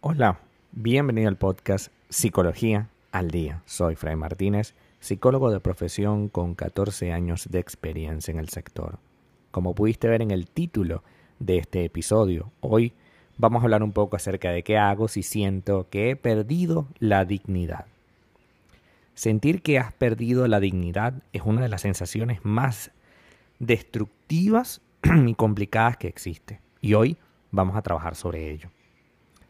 Hola, bienvenido al podcast Psicología al Día. Soy Fray Martínez, psicólogo de profesión con 14 años de experiencia en el sector. Como pudiste ver en el título de este episodio, hoy vamos a hablar un poco acerca de qué hago si siento que he perdido la dignidad. Sentir que has perdido la dignidad es una de las sensaciones más destructivas y complicadas que existe. Y hoy vamos a trabajar sobre ello.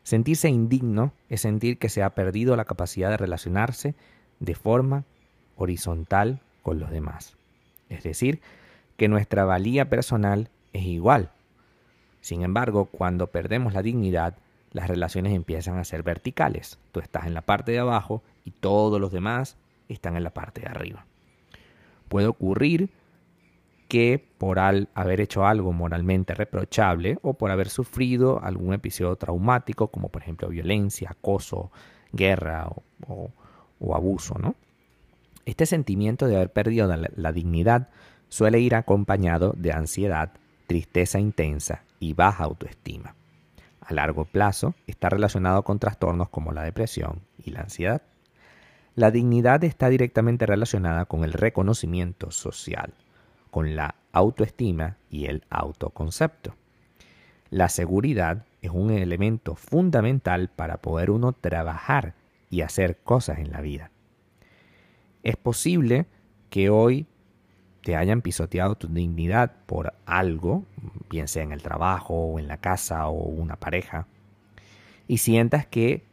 Sentirse indigno es sentir que se ha perdido la capacidad de relacionarse de forma horizontal con los demás. Es decir, que nuestra valía personal es igual. Sin embargo, cuando perdemos la dignidad, las relaciones empiezan a ser verticales. Tú estás en la parte de abajo y todos los demás están en la parte de arriba. Puede ocurrir que por haber hecho algo moralmente reprochable o por haber sufrido algún episodio traumático, como por ejemplo violencia, acoso, guerra o, abuso, ¿no? Este sentimiento de haber perdido la dignidad suele ir acompañado de ansiedad, tristeza intensa y baja autoestima. A largo plazo está relacionado con trastornos como la depresión y la ansiedad. La dignidad está directamente relacionada con el reconocimiento social con la autoestima y el autoconcepto. La seguridad es un elemento fundamental para poder uno trabajar y hacer cosas en la vida. Es posible que hoy te hayan pisoteado tu dignidad por algo, bien sea en el trabajo o en la casa o una pareja, y sientas que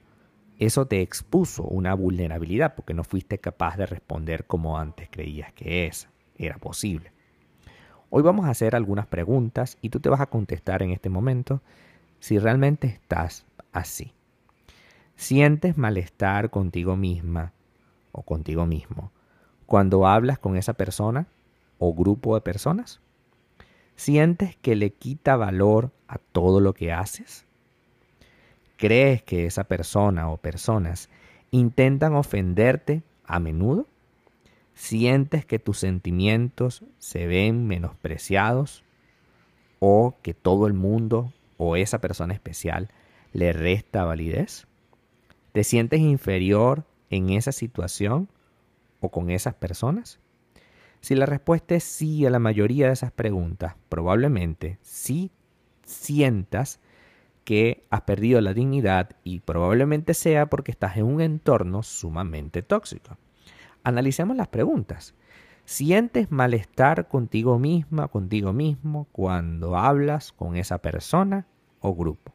eso te expuso una vulnerabilidad porque no fuiste capaz de responder como antes creías que es, era posible. Hoy vamos a hacer algunas preguntas y tú te vas a contestar en este momento si realmente estás así. ¿Sientes malestar contigo misma o contigo mismo cuando hablas con esa persona o grupo de personas? ¿Sientes que le quita valor a todo lo que haces? ¿Crees que esa persona o personas intentan ofenderte a menudo? ¿Sientes que tus sentimientos se ven menospreciados? ¿O que todo el mundo o esa persona especial le resta validez? ¿Te sientes inferior en esa situación o con esas personas? Si la respuesta es sí a la mayoría de esas preguntas, probablemente sí sientas que has perdido la dignidad y probablemente sea porque estás en un entorno sumamente tóxico. Analicemos las preguntas. ¿Sientes malestar contigo misma, contigo mismo, cuando hablas con esa persona o grupo?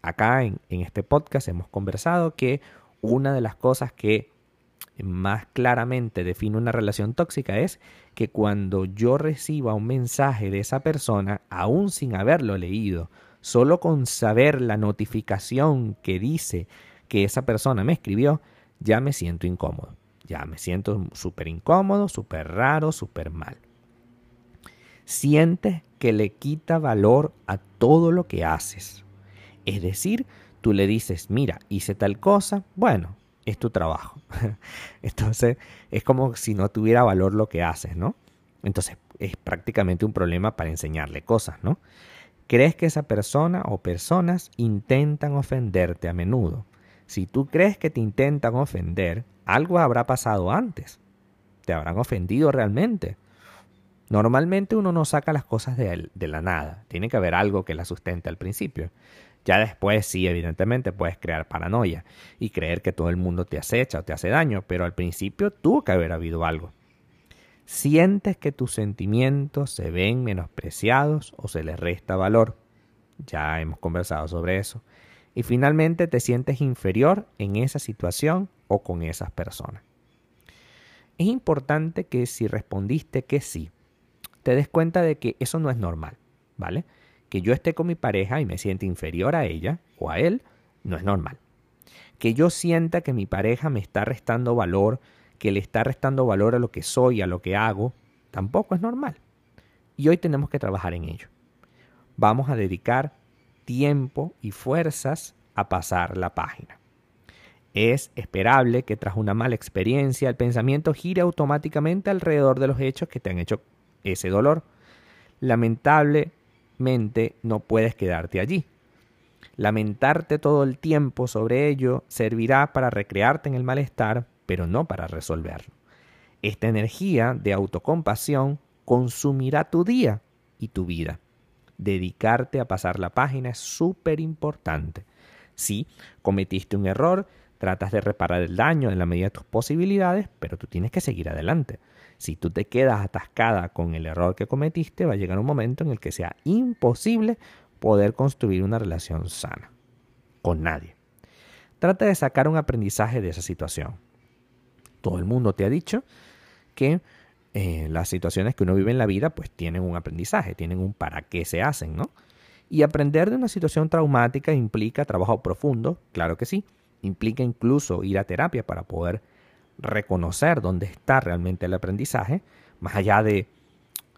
Acá en, en este podcast hemos conversado que una de las cosas que más claramente define una relación tóxica es que cuando yo reciba un mensaje de esa persona, aún sin haberlo leído, solo con saber la notificación que dice que esa persona me escribió, ya me siento incómodo. Ya me siento súper incómodo, súper raro, súper mal. Sientes que le quita valor a todo lo que haces. Es decir, tú le dices, mira, hice tal cosa, bueno, es tu trabajo. Entonces, es como si no tuviera valor lo que haces, ¿no? Entonces, es prácticamente un problema para enseñarle cosas, ¿no? ¿Crees que esa persona o personas intentan ofenderte a menudo? Si tú crees que te intentan ofender, algo habrá pasado antes. Te habrán ofendido realmente. Normalmente uno no saca las cosas de, de la nada. Tiene que haber algo que la sustente al principio. Ya después sí, evidentemente puedes crear paranoia y creer que todo el mundo te acecha o te hace daño, pero al principio tuvo que haber habido algo. ¿Sientes que tus sentimientos se ven menospreciados o se les resta valor? Ya hemos conversado sobre eso y finalmente te sientes inferior en esa situación o con esas personas. Es importante que si respondiste que sí, te des cuenta de que eso no es normal, ¿vale? Que yo esté con mi pareja y me siente inferior a ella o a él, no es normal. Que yo sienta que mi pareja me está restando valor, que le está restando valor a lo que soy, a lo que hago, tampoco es normal. Y hoy tenemos que trabajar en ello. Vamos a dedicar tiempo y fuerzas a pasar la página. Es esperable que tras una mala experiencia el pensamiento gire automáticamente alrededor de los hechos que te han hecho ese dolor. Lamentablemente no puedes quedarte allí. Lamentarte todo el tiempo sobre ello servirá para recrearte en el malestar, pero no para resolverlo. Esta energía de autocompasión consumirá tu día y tu vida. Dedicarte a pasar la página es súper importante. Si cometiste un error, tratas de reparar el daño en la medida de tus posibilidades, pero tú tienes que seguir adelante. Si tú te quedas atascada con el error que cometiste, va a llegar un momento en el que sea imposible poder construir una relación sana con nadie. Trata de sacar un aprendizaje de esa situación. Todo el mundo te ha dicho que eh, las situaciones que uno vive en la vida pues tienen un aprendizaje, tienen un para qué se hacen, ¿no? Y aprender de una situación traumática implica trabajo profundo, claro que sí, implica incluso ir a terapia para poder reconocer dónde está realmente el aprendizaje, más allá de,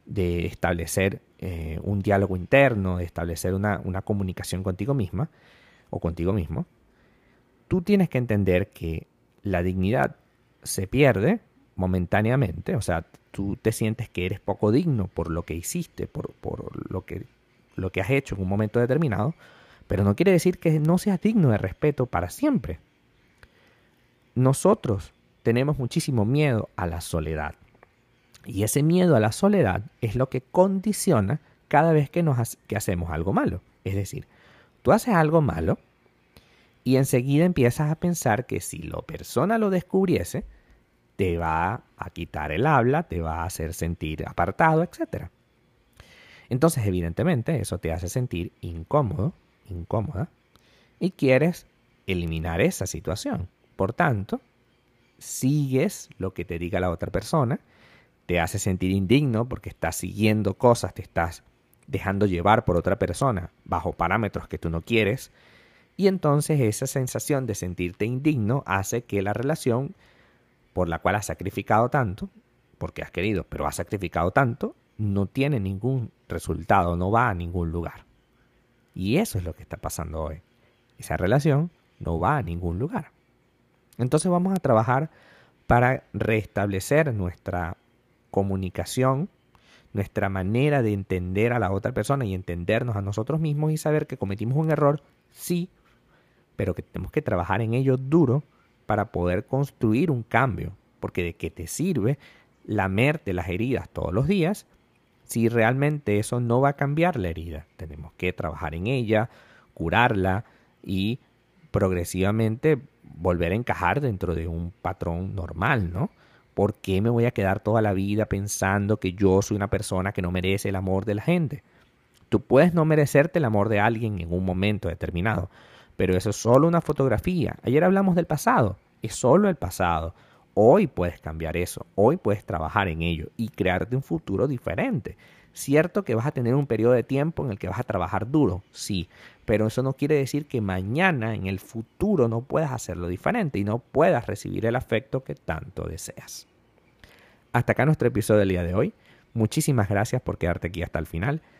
establecer eh, un diálogo interno, de establecer una, una comunicación contigo misma o contigo mismo, tú tienes que entender que la dignidad se pierde momentáneamente, o sea, tú te sientes que eres poco digno por lo que hiciste, por, por lo, que, lo que has hecho en un momento determinado, pero no quiere decir que no seas digno de respeto para siempre. Nosotros tenemos muchísimo miedo a la soledad. Y ese miedo a la soledad es lo que condiciona cada vez que, nos que hacemos algo malo. Es decir, tú haces algo malo y enseguida empiezas a pensar que si la persona lo descubriese, te va a quitar el habla, te va a hacer sentir apartado, etc. Entonces, evidentemente, eso te hace sentir incómodo incómoda y quieres eliminar esa situación. Por tanto, sigues lo que te diga la otra persona, te hace sentir indigno porque estás siguiendo cosas, te estás dejando llevar por otra persona bajo parámetros que tú no quieres, y entonces esa sensación de sentirte indigno hace que la relación por la cual has sacrificado tanto, porque has querido, pero has sacrificado tanto, no tiene ningún resultado, no va a ningún lugar. Y eso es lo que está pasando hoy. Esa relación no va a ningún lugar. Entonces vamos a trabajar para restablecer nuestra comunicación, nuestra manera de entender a la otra persona y entendernos a nosotros mismos y saber que cometimos un error, sí, pero que tenemos que trabajar en ello duro para poder construir un cambio. Porque de qué te sirve lamerte las heridas todos los días si realmente eso no va a cambiar la herida. Tenemos que trabajar en ella, curarla y progresivamente volver a encajar dentro de un patrón normal, ¿no? ¿Por qué me voy a quedar toda la vida pensando que yo soy una persona que no merece el amor de la gente? Tú puedes no merecerte el amor de alguien en un momento determinado, pero eso es solo una fotografía. Ayer hablamos del pasado, es solo el pasado. Hoy puedes cambiar eso, hoy puedes trabajar en ello y crearte un futuro diferente. Cierto que vas a tener un periodo de tiempo en el que vas a trabajar duro, sí, pero eso no quiere decir que mañana en el futuro no puedas hacerlo diferente y no puedas recibir el afecto que tanto deseas. Hasta acá nuestro episodio del día de hoy. Muchísimas gracias por quedarte aquí hasta el final.